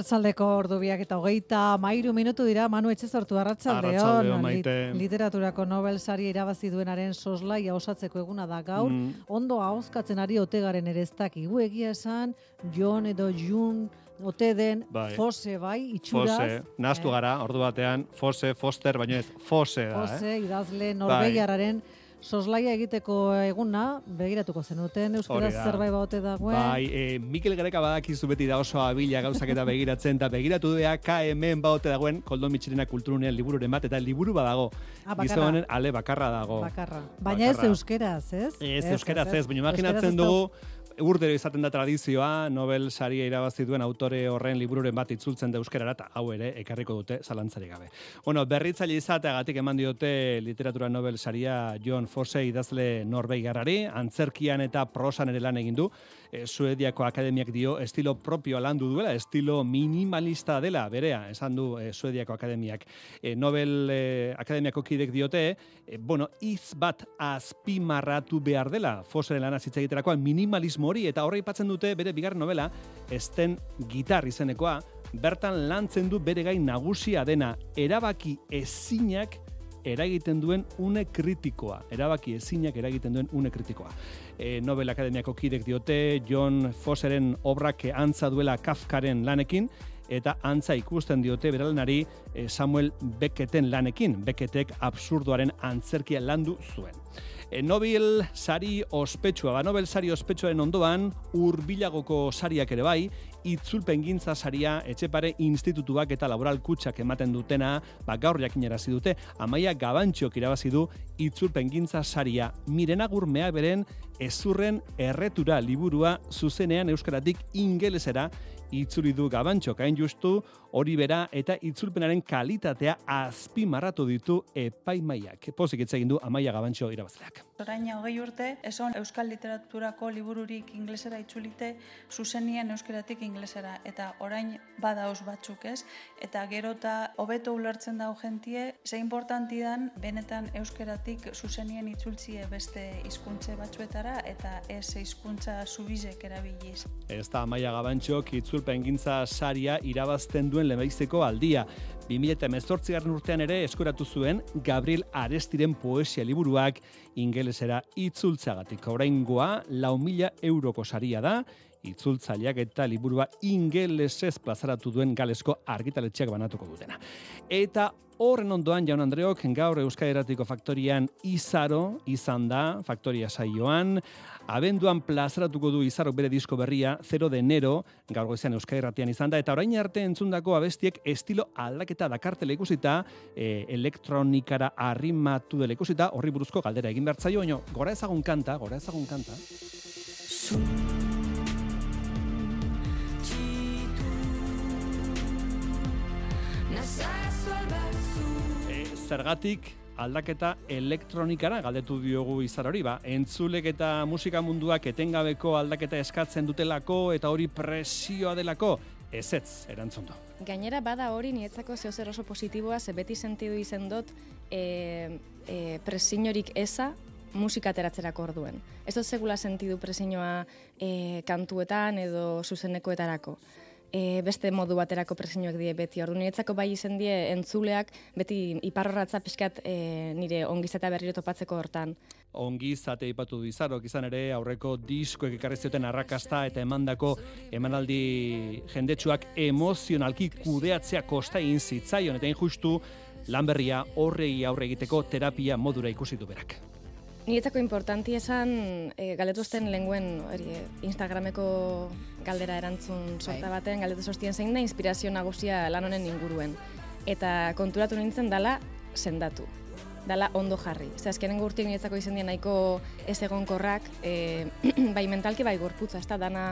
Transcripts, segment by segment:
Arratzaldeko ordu biak eta hogeita mairu minutu dira, Manu Etxezortu, arratsaldeon Arratsaldeon, Maite. literaturako Nobel sari irabazi duenaren soslaia osatzeko eguna da gaur, Mm. ondo ahozkatzen ari otegaren ere ez dakigu egia esan, Jon edo Jun ote den, Bai. Fose bai, itxuraz. Fose, nastu eh, gara, ordu batean, Fose, Foster, baina ez, Fose da, eh? Fose, idazle Bai. Soslaia egiteko eguna, begiratuko zenuten, da. zerbait baute dagoen. Bai, e, Mikel Gareka badakizu beti da oso abila gauzak eta begiratzen, eta begiratu dea KMN baote dagoen Koldo Mitxelena kulturunean libururen bat, eta liburu badago. Ah. Gizonen ale bakarra dago. Bakarra. Baina ez Bakarra. euskeraz, ez? Ez, euskeraz ez, baina Euskaraz imaginatzen ez da- dugu, urdero izaten da tradizioa, Nobel saria irabazi duen autore horren libururen bat itzultzen da euskerara, eta hau ere ekarriko dute zalantzarik gabe. Bueno, berritzaile izateagatik eman diote literatura Nobel saria John Fosse idazle Norbeigarrari, antzerkian eta prosan ere lan egin du, e, Suediako Akademiak dio estilo propioa landu duela, estilo minimalista dela, berea, esan du e, Suediako Akademiak. E, Nobel e, Akademiako kidek diote, e, bueno, iz bat azpimarratu behar dela, Fosseren lana hitz egiterakoan minimalismo hori, eta horre aipatzen dute bere bigarren novela, esten gitar izenekoa, bertan lantzen du bere gai nagusia dena, erabaki ezinak eragiten duen une kritikoa. Erabaki ezinak eragiten duen une kritikoa. E, Nobel Akademiako kidek diote John Fosseren obrak antza duela Kafkaren lanekin, eta antza ikusten diote beralenari eh, Samuel Becketen lanekin. Becketek absurdoaren antzerkia landu zuen. E, Nobel sari ospetsua, ba Nobel sari ospetsuaren ondoan hurbilagoko sariak ere bai, itzulpen gintza saria etxepare institutuak eta laboral kutsak ematen dutena, ba gaur jakinarazi dute, amaia gabantxok irabazi du itzulpen gintza saria. Mirena gurmea beren ezurren erretura liburua zuzenean euskaratik ingelesera itzuli du gabantxok hain justu hori bera eta itzulpenaren kalitatea azpimarratu ditu epaimaiak. Pozik hitz egin du amaia gabantxo irabazleak. Orain hogei urte, eson euskal literaturako libururik inglesera itzulite, zuzenien euskeratik inglesera, eta orain badauz batzuk ez, eta gero eta hobeto ulertzen dau gentie, ze importanti dan, benetan euskeratik zuzenien itzultzie beste hizkuntze batzuetara, eta ez hizkuntza zubizek erabiliz. Ez da amaia gabantxok itzulpen gintza saria irabazten duen lehenbiziko aldia. 2018 garren urtean ere eskuratu zuen Gabriel Arestiren poesia liburuak ingelesera itzultzagatik. Oraingoa lau mila euroko saria da, itzultzaileak eta liburua ingelesez plazaratu duen galesko argitaletxeak banatuko dutena. Eta horren ondoan jaun Andreok gaur Euskal Eratiko Faktorian izaro izan da, Faktoria saioan, abenduan plazaratuko du izarok bere disko berria, 0 de enero, gaur goizean Irratian izan da, eta orain arte entzundako abestiek estilo aldaketa dakartela ikusita, e, elektronikara arrimatu dela ikusita, horri buruzko galdera egin bertzaio, baino, gora ezagun kanta, gora ezagun kanta. E, zergatik aldaketa elektronikara galdetu diogu izar hori, ba, entzulek eta musika munduak etengabeko aldaketa eskatzen dutelako eta hori presioa delako, ezetz erantzun du. Gainera bada hori niretzako zeo zer oso positiboa, ze beti sentidu izen dut e, e, presiorik eza musika ateratzerako orduen. Ez dut segula sentidu presioa e, kantuetan edo zuzenekoetarako. E, beste modu baterako presioak die beti. Ordu niretzako bai izen die entzuleak beti iparrorratza pixkat e, nire ongizata berriro topatzeko hortan. ongi zate ipatu du izarok izan ere aurreko diskoek ekarri zioten arrakasta eta emandako emanaldi jendetsuak emozionalki kudeatzea kosta egin zitzaion eta injustu lan berria horrei aurre egiteko terapia modura ikusi du berak. Niretzako importanti esan, e, galetuzten lenguen hori, eh, Instagrameko galdera erantzun sorta baten, galdetu sostien zein da inspirazio nagusia lan honen inguruen. Eta konturatu nintzen dala sendatu. Dala ondo jarri. Ze azkenengo urtiek niretzako izan dien nahiko ez egonkorrak, e, bai mentalki bai gorputza, ez da dana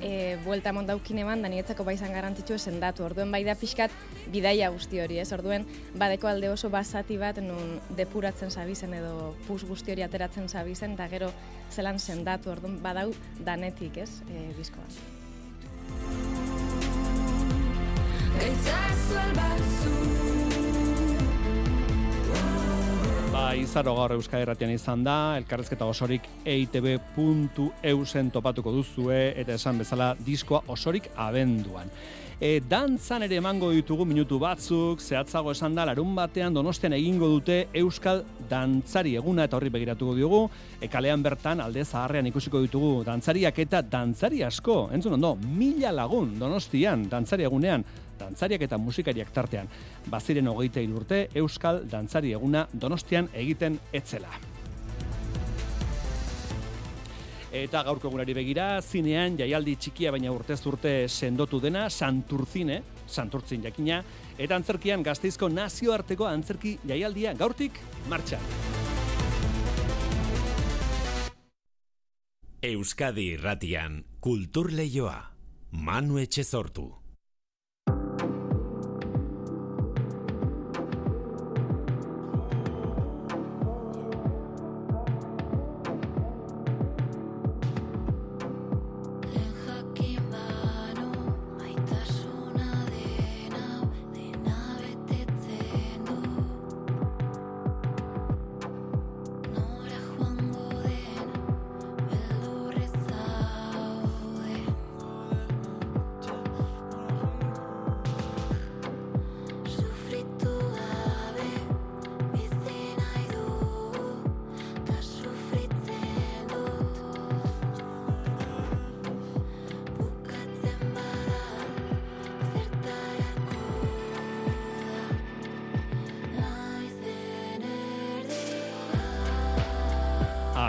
e, buelta emon daukin eman, da niretzako bai zan garrantzitsu esendatu. Orduen bai da pixkat bidaia guzti hori, ez? Orduen badeko alde oso basati bat nun depuratzen zabizen edo pus guzti hori ateratzen zabizen, eta gero zelan sendatu, orduen badau danetik, ez, e, diskoa. Ba, izaro gaur Euskal Herratian izan da, elkarrezketa osorik eitb.eusen topatuko duzue, eta esan bezala diskoa osorik abenduan. E, dantzan ere emango ditugu minutu batzuk, zehatzago esan da, larun batean donostian egingo dute Euskal Dantzari eguna eta horri begiratuko diogu, e, kalean bertan alde zaharrean ikusiko ditugu dantzariak eta dantzari asko, entzun ondo, mila lagun donostian dantzari egunean, dantzariak eta musikariak tartean. Baziren hogeita urte Euskal Dantzari eguna donostian egiten etzela. Eta gaurko egunari begira, zinean jaialdi txikia baina urtez urte sendotu dena, Santurzine, Santurtzin jakina, eta antzerkian gazteizko nazioarteko antzerki jaialdia gaurtik martxan. Euskadi irratian, kultur leioa. Manu Etxezortu.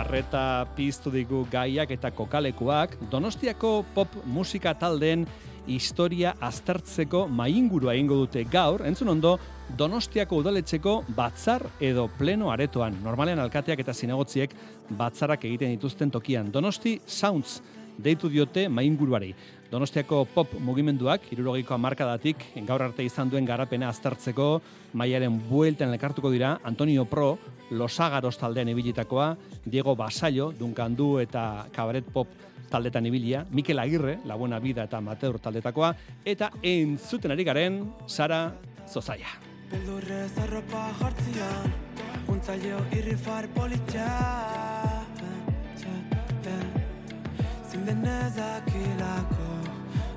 Arreta piztu digu gaiak eta kokalekuak, Donostiako pop musika taldeen historia aztertzeko maingurua egingo dute gaur, entzun ondo, Donostiako udaletxeko batzar edo pleno aretoan. Normalean alkateak eta zinegotziek batzarrak egiten dituzten tokian. Donosti Sounds deitu diote mainguruari. Donostiako pop mugimenduak, irurogeiko amarkadatik, gaur arte izan duen garapena aztertzeko, maiaren buelten elkartuko dira, Antonio Pro, Losagaros taldean ibilitakoa, Diego Basaio, Duncan Du eta Cabaret Pop taldetan ibilia, Mikel Agirre, La Buena Vida eta Amateur taldetakoa, eta entzuten ari garen, Sara Zozaia. Beldurrez arropa jartzian irrifar politxa Zindenez dakilako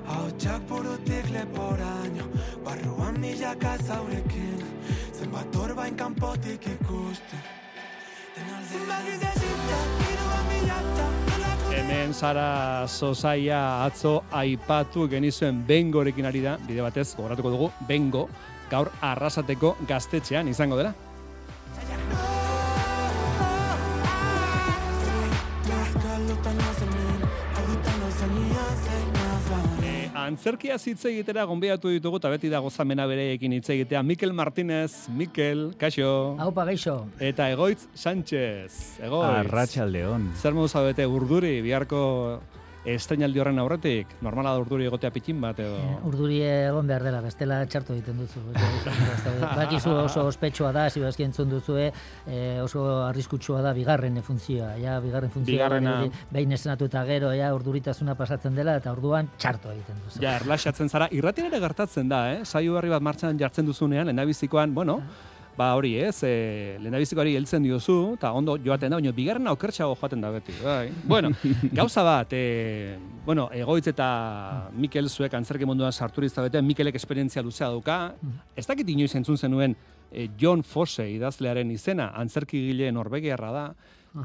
Hautsak burutik leporaino Barruan milaka zaurekin Zenbat orbain kanpotik ikusten. Zenbat gizesita, iruan milata Hemen Sara Zozaia atzo aipatu genizuen bengorekin ari da, bide batez, gogoratuko dugu, bengo, gaur arrasateko gaztetxean izango dela. Antzerkia hitz egitera gonbiatu ditugu, eta beti da gozamena bereekin hitz egitea. Mikel Martinez, Mikel, kaixo. Haupa gaixo. Eta Egoitz Sánchez. Egoitz. Arratxaldeon. Zer modu zabete urduri, biharko estrainaldi horren aurretik, normala da urduri egotea pitin bat edo... Eh, Urduri egon behar dela, bestela txarto egiten duzu. Bakizu oso ospetsua da, hasi bazki entzun duzue, eh, oso arriskutsua da bigarren funtzioa. Ja, bigarren funtzioa Bigarrena- behin estrenatu eta gero, ja, urduritasuna pasatzen dela, eta orduan txarto egiten duzu. Ja, erlaxatzen zara, irratien ere gertatzen da, eh? Saio berri bat martxan jartzen duzunean, lehendabizikoan, bueno, ba hori ez, e, lehendabizikoari heltzen diozu, eta ondo joaten da, baina bigarrena okertxago joaten da beti, bai. Bueno, gauza bat, e, bueno, egoitz eta Mikel zuek antzerki munduan sarturiz zabete, Mikelek esperientzia luzea dauka, ez dakit inoiz entzun zenuen e, John Fosse idazlearen izena, antzerkigile norbegiarra da,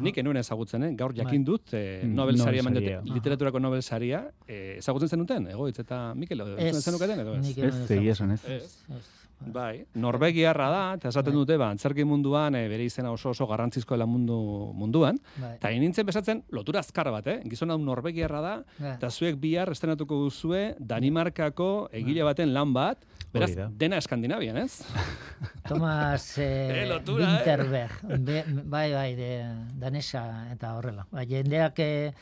Nik enuen ezagutzen, eh? gaur jakin Bai. dut, eh, Mm, Nobel saria eman saria. literaturako Nobel saria, eh, ezagutzen zenuten, egoitz eta Mikel, entzun zenuketen edo ez? Ez, egia ezagutzen. esan ez. Bai, Norvegiarra da, eta esaten Bai. dute, ba, antzerki munduan, e, bere izena oso oso garrantzizko dela mundu, munduan, Bai. eta nintzen besatzen lotura azkar bat, eh? Gizon hau Norvegiarra da, Bai. eta zuek bihar estrenatuko duzue Danimarkako egile baten lan bat, beraz, dena Eskandinavian, ez? Thomas eh, Eh, lotura, eh? Winterberg, Be- bai, bai, de, danesa eta horrela. Bai, jendeak eh,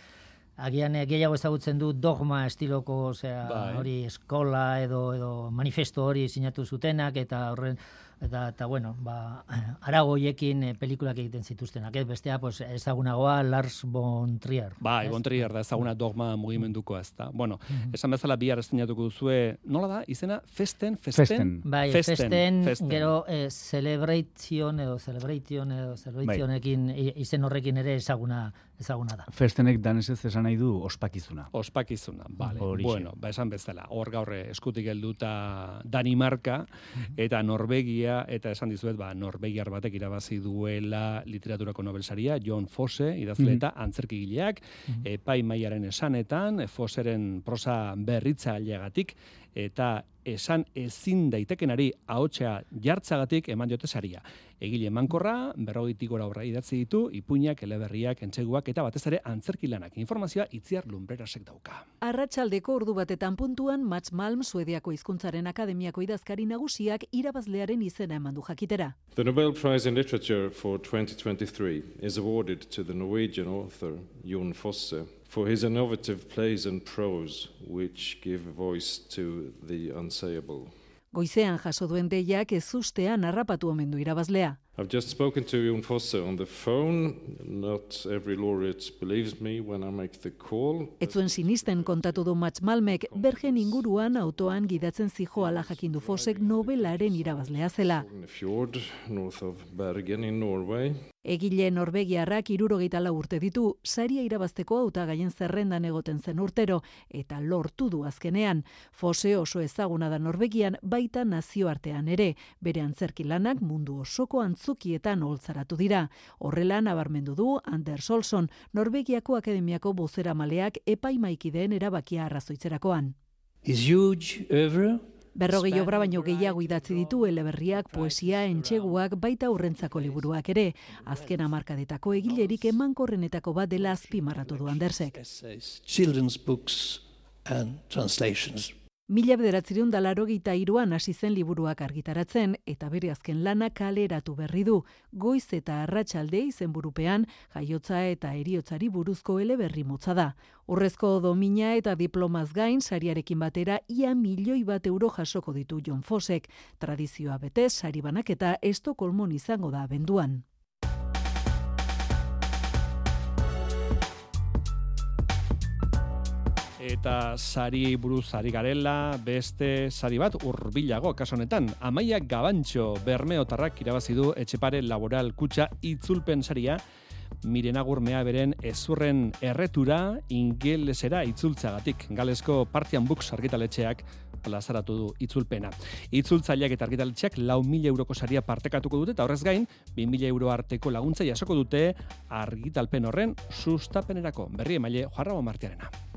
agian eh, gehiago ezagutzen du dogma estiloko, osea, Bai. hori eskola edo edo manifesto hori sinatu zutenak eta horren eta eta bueno, ba aragoiekin eh, pelikulak egiten zituztenak, ez bestea pues ezagunagoa Lars von Trier. Bai, ez? Bontrier da ezaguna dogma mugimendukoa, ez da. Bueno, Mhm. esan bezala bihar estrenatuko duzue, nola da, izena, festen, festen? Festen. Bai, Festen, festen, festen. gero eh, celebration edo celebration edo celebrationekin i- izen horrekin ere ezaguna ezaguna da. Festenek danesez esan nahi du ospakizuna. Ospakizuna, vale. Horixe. Bueno, ba esan bezala, hor gaur eh, eskutik helduta Danimarka eta Norvegia eta esan dizuet, ba Norvegiar batek irabazi duela literaturako Nobelsaria, John Fosse, idazle Mhm. eta antzerkigileak, epai mailaren esanetan, Fosseren prosa berritzaileagatik eta esan ezin daitekenari ahotsa jartzagatik eman diote saria. Egile emankorra, berrogeitik gora horra idatzi ditu, ipuinak, eleberriak, entseguak eta batez ere antzerki lanak. Informazioa itziar lumbrerasek dauka. Arratsaldeko ordu batetan puntuan Mats Malm Suediako hizkuntzaren akademiako idazkari nagusiak irabazlearen izena eman du jakitera. The Nobel Prize in Literature for 2023 is awarded to the Norwegian author Jon Fosse for his innovative plays and prose which give voice to the unsayable. Goizean jaso duen deiak ez ustean harrapatu omen du irabazlea. I've just spoken to Jon Fosse on the phone. Not every laureate believes me when I make the call. Ez zuen sinisten kontatu du Mats Malmek bergen inguruan autoan gidatzen zijoala jakindu Fosek nobelaren irabazlea zela. In the fjord north of Bergen in Norway. Egile Norvegiarrak irurogeita lau urte ditu, saria irabazteko hautagaien zerrendan egoten zen urtero, eta lortu du azkenean. Fose oso ezaguna da Norvegian, baita nazioartean ere, bere antzerki lanak mundu osoko antzukietan holtzaratu dira. Horrela nabarmendu du Anders Olson, Norvegiako Akademiako bozera maleak epaimaikideen erabakia arrazoitzerakoan. His huge oeuvre Berrogei obra baino gehiago idatzi ditu eleberriak, poesia, entxeguak, baita urrentzako liburuak ere. Azken hamarkadetako egilerik emankorrenetako bat dela azpimarratu du Andersek. children's books and translations. Mila bederatzireun dalarogeita iruan hasi zen liburuak argitaratzen, eta bere azken lana kaleratu berri du. Goiz eta arratsalde izenburupean jaiotza eta eriotzari buruzko eleberri motza da. Urrezko domina eta diplomaz gain sariarekin batera ia milioi bat euro jasoko ditu John Fosek. Tradizioa betez, sari banaketa Estokolmon izango da abenduan. Eta sari buruz ari garela, beste sari bat hurbilago kaso honetan. Amaia Gabantxo Bermeotarrak irabazi du Etxepare Laboral Kutxa itzulpen saria Mirenagur beren ezurren erretura ingelesera itzultzagatik. Galesko Partian Books argitaletxeak plazaratu du itzulpena. Itzultzaileak eta argitaletxeak lau mila euroko saria partekatuko dute, eta horrez gain, 2000 euro arteko laguntza jasoko dute argitalpen horren sustapenerako. Berri emaile Joarrabo Martiarena.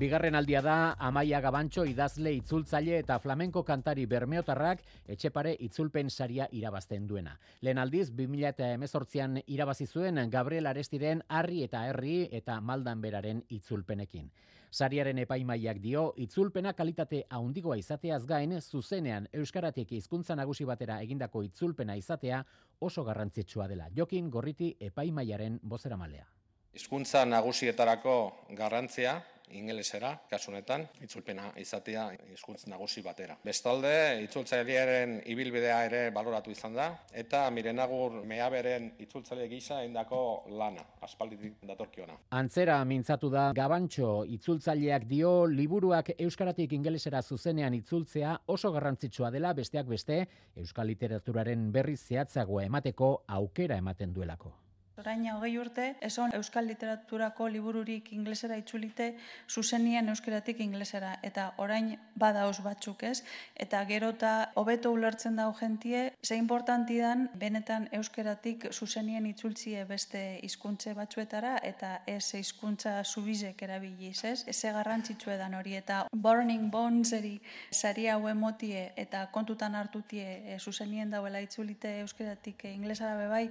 Bigarren aldia da Amaia Gabantxo idazle itzultzaile eta flamenko kantari bermeotarrak etxepare itzulpen saria irabazten duena. Lehen aldiz, 2018an irabazi zuen Gabriel Arestiren Harri eta Herri eta Maldan beraren itzulpenekin. Sariaren epaimaiak dio, itzulpena kalitate haundigoa izateaz gain, zuzenean Euskaratik hizkuntza nagusi batera egindako itzulpena izatea oso garrantzitsua dela. Jokin gorriti epaimaiaren bozeramalea. Hizkuntza nagusietarako garrantzia ingelesera, kasu honetan, itzulpena izatea hizkuntz nagusi batera. Bestalde, itzultzailearen ibilbidea ere baloratu izan da, eta mirenagur meaberen itzultzaile gisa indako lana, aspalditik datorkiona. Antzera mintzatu da Gabantxo itzultzaileak dio liburuak euskaratik ingelesera zuzenean itzultzea oso garrantzitsua dela besteak beste euskal literaturaren berri zehatzagoa emateko aukera ematen duelako. Orain hogei urte, eson euskal literaturako libururik inglesera itzulite zuzenien euskeratik inglesera. Eta orain badaoz batzuk ez. Eta gerota hobeto ulertzen dau jentie, ze importanti dan benetan euskeratik zuzenien itzultzie beste hizkuntze batzuetara eta ez hizkuntza subizek erabiliz, ez? Eze garrantzitsue dan hori eta Burning Boneseri sari hau emotie eta kontutan hartutie e, zuzenien dauela itzulite euskeratik inglesara bebai,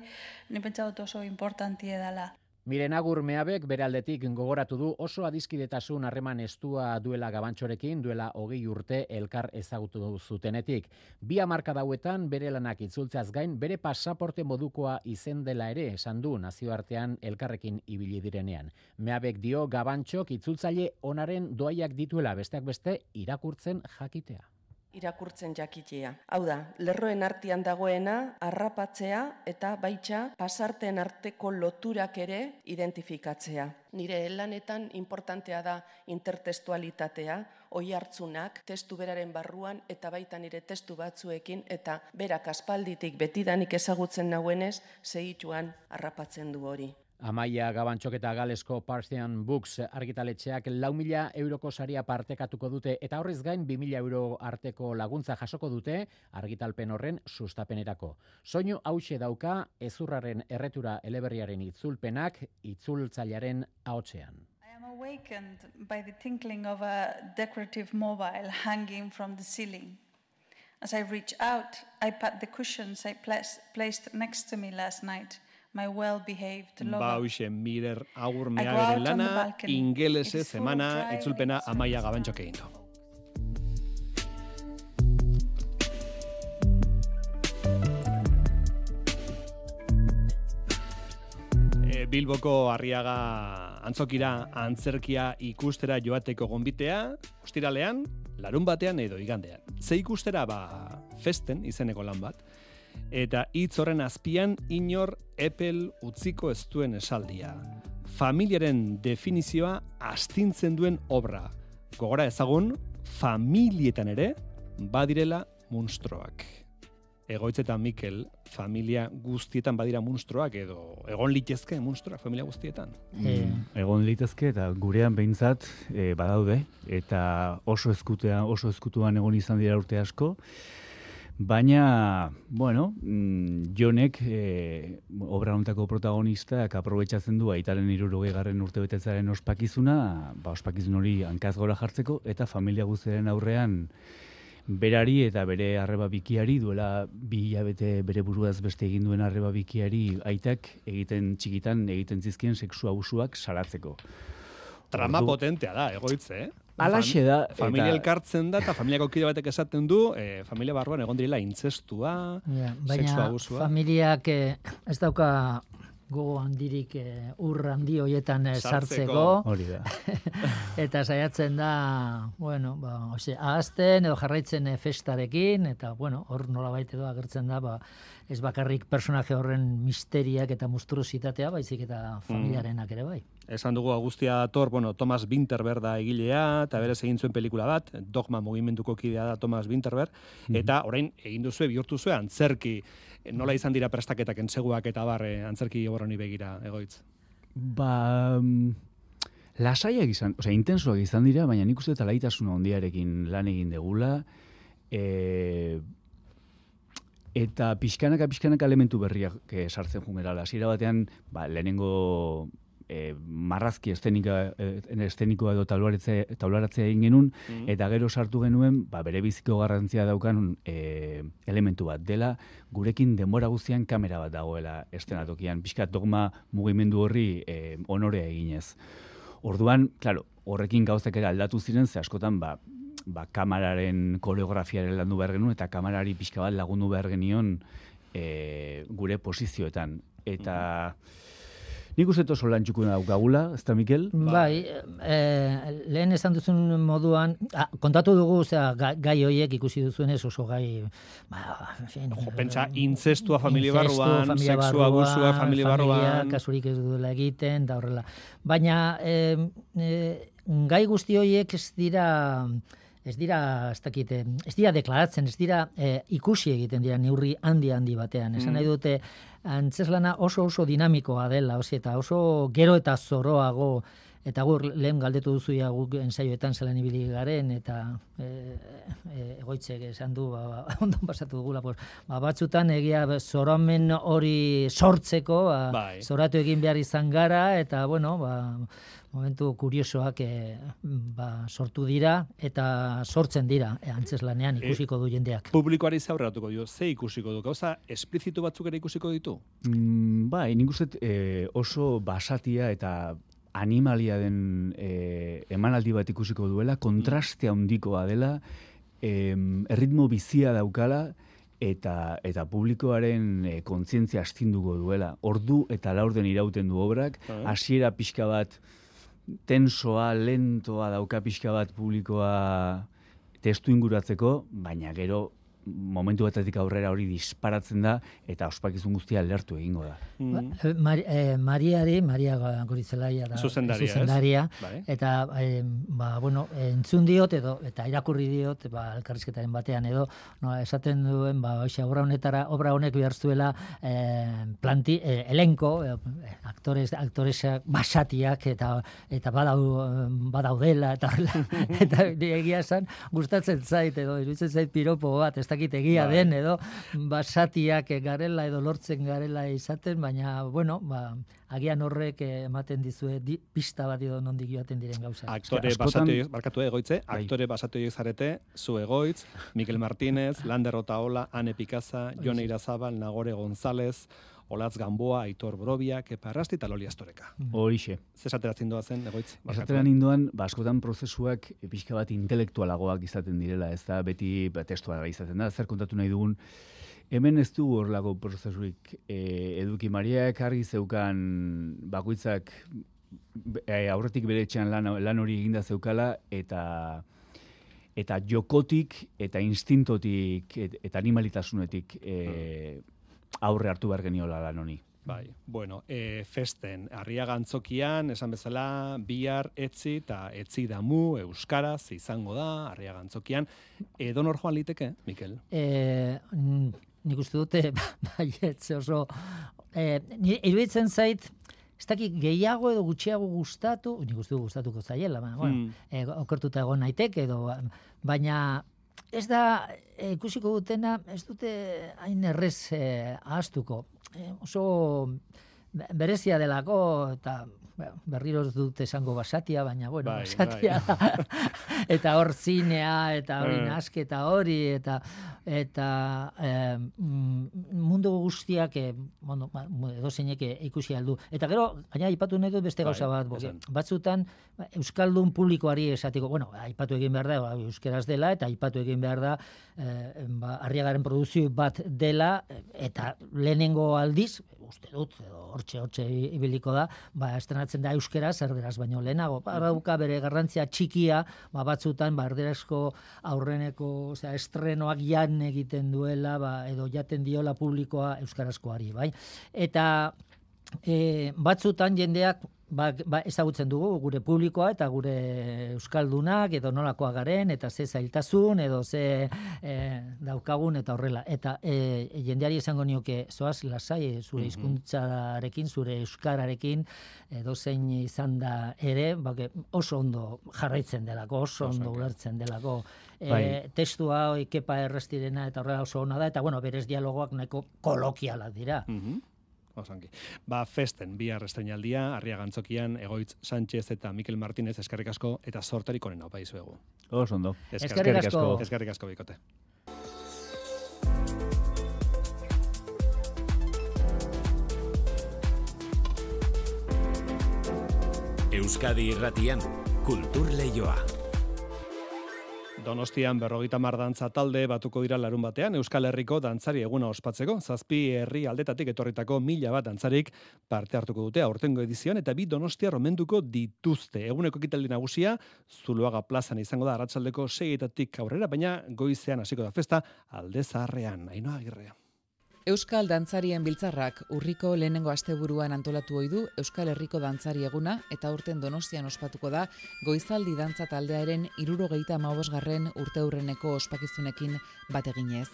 ni pentsa dut oso importantie dela. Miren Agur Meabek bere aldetik gogoratu du oso adiskidetasun harreman estua duela gabantxorekin duela hogei urte elkar ezagutu zutenetik. Bi hamarka dauetan bere lanak itzultzeaz gain bere pasaporte modukoa izen dela ere esan du nazioartean elkarrekin ibili direnean. Meabek dio gabantxok itzultzaile onaren doaiak dituela besteak beste irakurtzen jakitea. Irakurtzen jakitea. Hau da, lerroen artean dagoena harrapatzea eta baitxa pasarten arteko loturak ere identifikatzea. Nire lanetan importantea da intertestualitatea, oi hartzunak, testu beraren barruan eta baita nire testu batzuekin eta berak aspalditik betidanik ezagutzen nauenez, segituan harrapatzen du hori. Amaia Gabantxok eta Galesko Parthian Books argitaletxeak lau mila euroko saria partekatuko dute eta horrez gain 2000 euro arteko laguntza jasoko dute argitalpen horren sustapenerako. Soinu hause dauka ezurraren erretura eleberriaren itzulpenak itzultzailearen ahotsean. I am awakened by the tinkling of a decorative mobile hanging from the ceiling. As I reach out, I pat the cushions I placed next to me last night. My well-behaved lover. Ba, hoxe, mirer agur meagaren out on the lana, ingelese zemana, itzulpena amaia gabantxok egin du. E, Bilboko Arriaga antzokira antzerkia ikustera joateko gonbitea, ostiralean, larun batean edo igandean. Ze ikustera ba festen izeneko lan bat, eta hitz horren azpian inor epel utziko ez duen esaldia. Familiaren definizioa astintzen duen obra. Gogora ezagun, familietan ere badirela munstroak. Egoitzetan Mikel, familia guztietan badira munstroak edo egon litezke munstroak familia guztietan. Mm, egon litezke eta gurean behintzat e, badaude eta oso ezkutean oso ezkutuan egon izan dira urte asko. Baina, bueno, mm, Jonek, e, obra hontako protagonistak aprobetsatzen du aitaren irurogei garren urte betetzaren ospakizuna, ba, ospakizun hori hankaz gora jartzeko, eta familia guztiaren aurrean berari eta bere arreba bikiari, duela bi hilabete bere buruaz beste egin duen arreba bikiari aitak egiten txikitan egiten zizkien sexu abusuak salatzeko. Trama Ordu- potentea da, egoitze, eh? Halaxe da, Familia eta- elkartzen da, eta familiako kide batek esaten du, eh, familia barruan egon direla intzestua, sexu baina abusua. familiak eh, ez dauka gogo handirik eh, ur handi hoietan eh, Sartzeko. Hori da. eta saiatzen da, bueno, ba, ose, ahazten edo jarraitzen festarekin, eta, bueno, hor nolabait edo agertzen da, ba, ez bakarrik personaje horren misteriak eta monstruositatea, baizik eta familiarenak ere bai. Esan dugu Agustia Tor, bueno, Thomas Winterberg da egilea, eta berez egin zuen pelikula bat, Dogma mugimenduko kidea da Thomas Winterberg, eta orain egin duzue, bihurtu zuen antzerki, nola izan dira prestaketak entseguak eta barre antzerki horroni begira egoitz. Ba, mm, lasaiak izan, osea, intensoak izan dira, baina nik uste eta laitasuna ondiarekin lan egin degula, e, eta pixkanaka pixkanaka elementu berriak eh, sartzen jungerala. Hasiera batean, ba, lehenengo e, marrazki estenika, e, estenikoa edo taularatzea, egin genuen, Mhm. eta gero sartu genuen, ba, bere biziko garrantzia daukan e, elementu bat dela, gurekin denbora guztian kamera bat dagoela estenatokian, pixkat dogma mugimendu horri e, honorea eginez. Orduan, claro, horrekin gauzak aldatu ziren, ze askotan, ba, ba, kamararen koreografiaren landu behar genuen, eta kamarari pixka bat lagundu behar genion e, gure posizioetan. Eta nik uste oso lan txukuna daukagula, ez da, Mikel? Bai, e, lehen esan duzun moduan, ah, kontatu dugu, osea, gai, gai hoiek ikusi duzuenez oso gai, ba, en fin, Jo, pentsa, intzestua familia Inzestu, barruan, familia sexu abusua familia barruan. kasurik ez duela egiten, da horrela. Baina, e, e, gai guzti horiek ez dira ez dira, ez dakit, eh, ez dira deklaratzen, ez dira eh, ikusi egiten dira neurri handi handi batean. Esan Mm. nahi dute, antzeslana oso oso dinamikoa dela, osi, eta oso gero eta zoroago Eta gur lehen galdetu duzu ja guk ensaioetan zelan ibili garen eta e, e, egoitzek esan du ba, ba, ondo pasatu dugula pues, ba, batzutan egia zoramen hori sortzeko ba, Bai. zoratu egin behar izan gara eta bueno ba, momentu kuriosoak e, ba, sortu dira eta sortzen dira e, antzeslanean ikusiko du jendeak. Publikoari ze aurreratuko dio, ze ikusiko du, gauza esplizitu batzuk ere ikusiko ditu? Mm, bai, nik uste dut, eh, oso basatia eta animalia den eh, emanaldi bat ikusiko duela, kontraste handikoa dela, em, erritmo bizia daukala, eta eta publikoaren e, kontzientzia astinduko duela. Ordu eta laurden irauten du obrak, Ah. hasiera pixka bat tensoa, lentoa dauka pixka bat publikoa testu inguratzeko, baina gero momentu batetik aurrera hori disparatzen da eta ospakizun guztia lertu egingo da. Ba, eh, Mari, eh, Mariari, Maria Gorizelaia da Zuzendaria, zuzendaria, eta eh, ba, bueno, entzun diot edo eta irakurri diot ba, elkarrizketaren batean edo no, esaten duen ba, hoxe, obra honetara obra honek behar zuela eh, planti, eh, elenko eh, aktores, aktoresak basatiak eta eta badau, badaudela eta eta egia esan gustatzen zait edo iruditzen zait piropo bat ez dakit egia Bai. den edo basatiak garela edo lortzen garela izaten, baina, bueno, ba, agian horrek ematen dizue di, pista bat edo nondik joaten diren gauza. Aktore askotan- basatu barkatu egoitze, Bai. aktore basatu zarete, zu egoitz, Mikel Martínez, Lander Otaola, Ane Picaza, Jone Irazabal, Nagore González, Olatz Gamboa, Aitor Borobia, Kepa Errasti eta Loli Astoreka. Horixe. Ze esateratzen doazen, egoitz? barkatu. Esatera ninduan, ba, askotan prozesuak pixka bat intelektualagoak izaten direla, ez da, beti ba, testuala izaten da, zer kontatu nahi dugun, hemen ez du horlako prozesuik e, eduki mariak argi zeukan bakoitzak e, aurretik bere etxean lan, lan hori eginda zeukala, eta eta jokotik eta instintotik et, eta animalitasunetik e, aurre hartu behar geniola lan honi. Bai, bueno, e, festen, arriaga antzokian, esan bezala, bihar, etzi eta etzi damu, euskaraz, izango da, arriaga antzokian. Edo nor joan liteke, Mikel? E, nik uste dute, baietz oso, e, iruditzen zait, ez dakit gehiago edo gutxiago gustatu, nik uste gustatuko zaiela, baina, bueno, Hmm. e, okertuta egon naiteke edo, baina ez da e, ikusiko dutena, ez dute hain errez e, ahaztuko. E, oso be- berezia delako, eta bueno, berriro ez dut esango basatia, baina bueno, Bai, basatia bai. da. eta hor zinea, eta hori Eh. nasketa hori, eta eta eh, mm, mundu guztiak eh, bueno, ba, edo zeinek ikusi aldu. Eta gero, gaina aipatu nahi dut beste Bai, gauza bat, esan. batzutan ba, euskaldun publikoari esatiko, bueno, aipatu egin behar da, ba, euskeraz dela, eta aipatu egin behar da, eh, ba, arriagaren produzio bat dela, eh, eta lehenengo aldiz, uste dut, edo hortxe, hortxe ibiliko da, ba, estrenatzen da euskera, erderaz baino lehenago. Ba, dauka bere garrantzia txikia, ba, batzutan, ba, erderazko aurreneko, osea, estrenoak jan egiten duela, ba, edo jaten diola publikoa euskarazkoari, bai? Eta e, batzutan jendeak ba, ba, ezagutzen dugu gure publikoa eta gure euskaldunak edo nolakoa garen eta ze zailtasun edo ze e, daukagun eta horrela eta e, jendeari esango nioke zoaz lasai zure Mhm. hizkuntzarekin zure euskararekin edo zein izan da ere bake, oso ondo jarraitzen delako oso ondo ulertzen delako e, Bai. testua kepa errestirena eta horrela oso ona da eta bueno berez dialogoak nahiko kolokialak dira Mhm. Osongi. Ba, festen, bihar estrenaldia, arriaga antzokian, Egoitz Sánchez eta Mikel Martínez eskerrik asko eta sorterik onena opa dizuegu. Oso ondo. Eskerrik asko. Eskerrik asko, bikote. Euskadi irratian, kultur leioa. Donostian berrogeita mar dantza talde batuko dira larun batean Euskal Herriko dantzari eguna ospatzeko. Zazpi herri aldetatik etorritako mila bat dantzarik parte hartuko dute aurtengo edizioan eta bi Donostia romenduko dituzte. Eguneko ekitaldi nagusia Zuluaga plazan izango da arratsaldeko seietatik aurrera, baina goizean hasiko da festa alde zaharrean. Ainoa agirrea. Euskal Dantzarien Biltzarrak urriko lehenengo asteburuan antolatu ohi du Euskal Herriko Dantzari eguna eta urten Donostian ospatuko da Goizaldi dantza taldearen 75garren urteurreneko ospakizunekin bat eginez.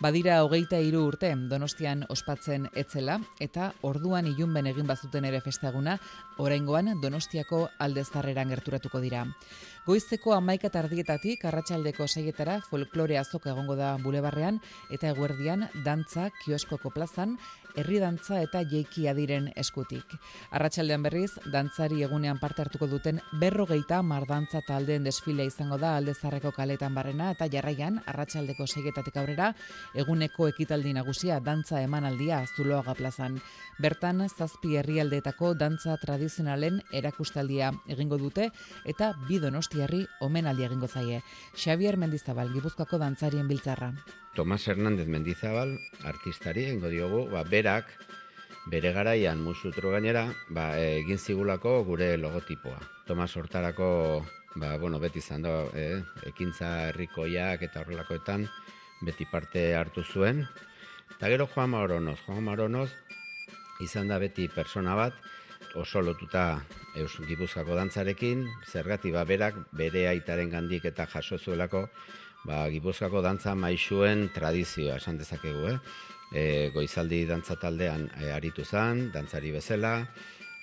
Badira hogeita hiru urte Donostian ospatzen etzela eta orduan ilunben egin bazuten ere festaguna, oraingoan Donostiako aldezarreran gerturatuko dira. Goizeko amaika tardietatik arratsaldeko seietara folklore azoka egongo da bulebarrean eta eguerdian dantza kioskoko plazan, herri dantza eta jeiki adiren eskutik. Arratsaldean berriz, dantzari egunean parte hartuko duten berrogeita mardantza taldeen desfilea izango da aldezarreko kaletan barrena eta jarraian arratsaldeko seietatik aurrera eguneko ekitaldi nagusia dantza emanaldia Zuloaga plazan. Bertan zazpi herrialdeetako dantza tradizionalen erakustaldia egingo dute eta bi donostiarri omenaldi egingo zaie. Xavier Mendizabal, Gipuzkoako dantzarien biltzarra. Tomas Hernández Mendizabal, artistari, ingo diogu, ba, berak, bere garaian musutro gainera, ba, egin zigulako gure logotipoa. Tomas hortarako, ba, bueno, beti izan da, eh, ekintza herrikoiak eta horrelakoetan, beti parte hartu zuen. Eta gero Juan Maronoz, Juan Maronoz, izan da beti persona bat, oso lotuta Eus Gipuzkoako dantzarekin, zergati ba berak bere aitaren gandik eta jaso zuelako, ba, Gipuzkoako dantza maixuen tradizioa esan dezakegu, eh? E, goizaldi dantza taldean e, aritu zan, dantzari bezala,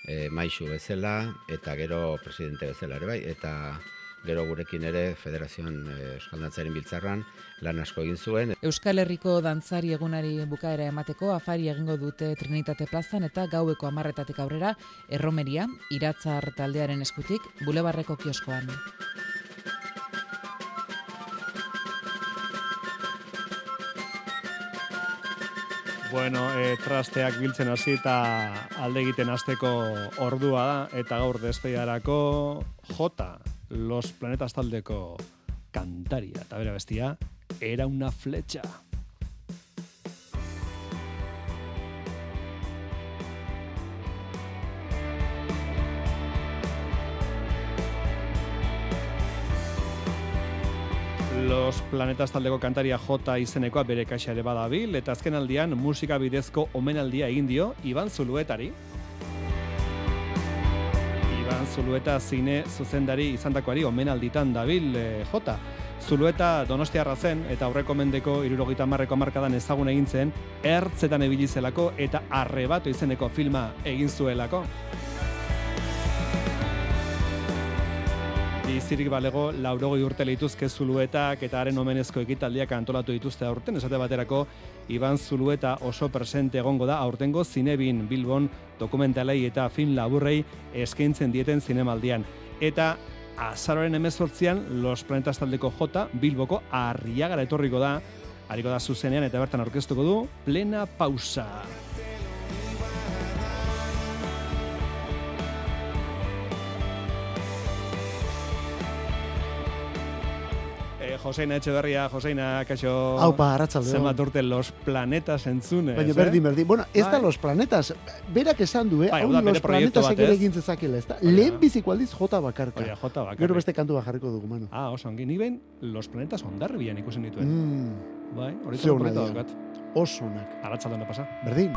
e, maixu bezala, eta gero presidente bezala ere bai, eta gero gurekin ere Federazioan e, Euskal Dantzaren Biltzarran lan asko egin zuen. Euskal Herriko dantzari egunari bukaera emateko afari egingo dute Trinitate plazan eta gaueko amarretatik aurrera erromeria, iratzar taldearen eskutik, bulebarreko kioskoan. Bueno, e, trasteak biltzen hasi eta alde egiten hasteko ordua da eta gaur despeidarako J Los Planetas taldeko kantaria eta bere bestia era una flecha. Los Planetas taldeko kantaria J izenekoa bere kaxa ere badabil, eta azken aldian musika bidezko omenaldia egin dio Iban Zuluetari. Iban Zulueta zine zuzendari izandakoari omenalditan dabil eh, J. Zulueta donostiarra zen eta aurreko mendeko irurogeita marreko markadan ezagun egin zen, ertzetan ebili zelako eta arrebato izeneko filma egin zuelako. Bizirik balego, laurogoi urte lituzke zuluetak eta haren omenezko ekitaldiak antolatu dituzte aurten, esate baterako, Iban Zulueta oso presente egongo da aurtengo zinebin Bilbon dokumentalei eta film laburrei eskaintzen dieten zinemaldian. Eta azaroren emezortzian, Los Planetas taldeko J, Bilboko arriagara etorriko da, hariko da zuzenean eta bertan aurkeztuko du, plena pausa. Joseina Etxeberria, Joseina, kaixo... Aupa, arratsalde on. Zenbat urte los planetas entzunez, Baina eh? berdin, berdin. Bueno, ez da Bai. los planetas. Berak esan du, eh? Bai, Hau los planetas ez? egin zezakela, ez da? Lehen biziko aldiz jota bakarka. Oia, jota bakarrik. Gero beste kantua jarriko dugu, mano. Ah, oso ongi, ni behin los planetas ondarbian ikusen dituen. Mm. Bai, hori Ze ona proiektu dira. daukat. Oso onak. Arratsaldean da pasa. Berdin.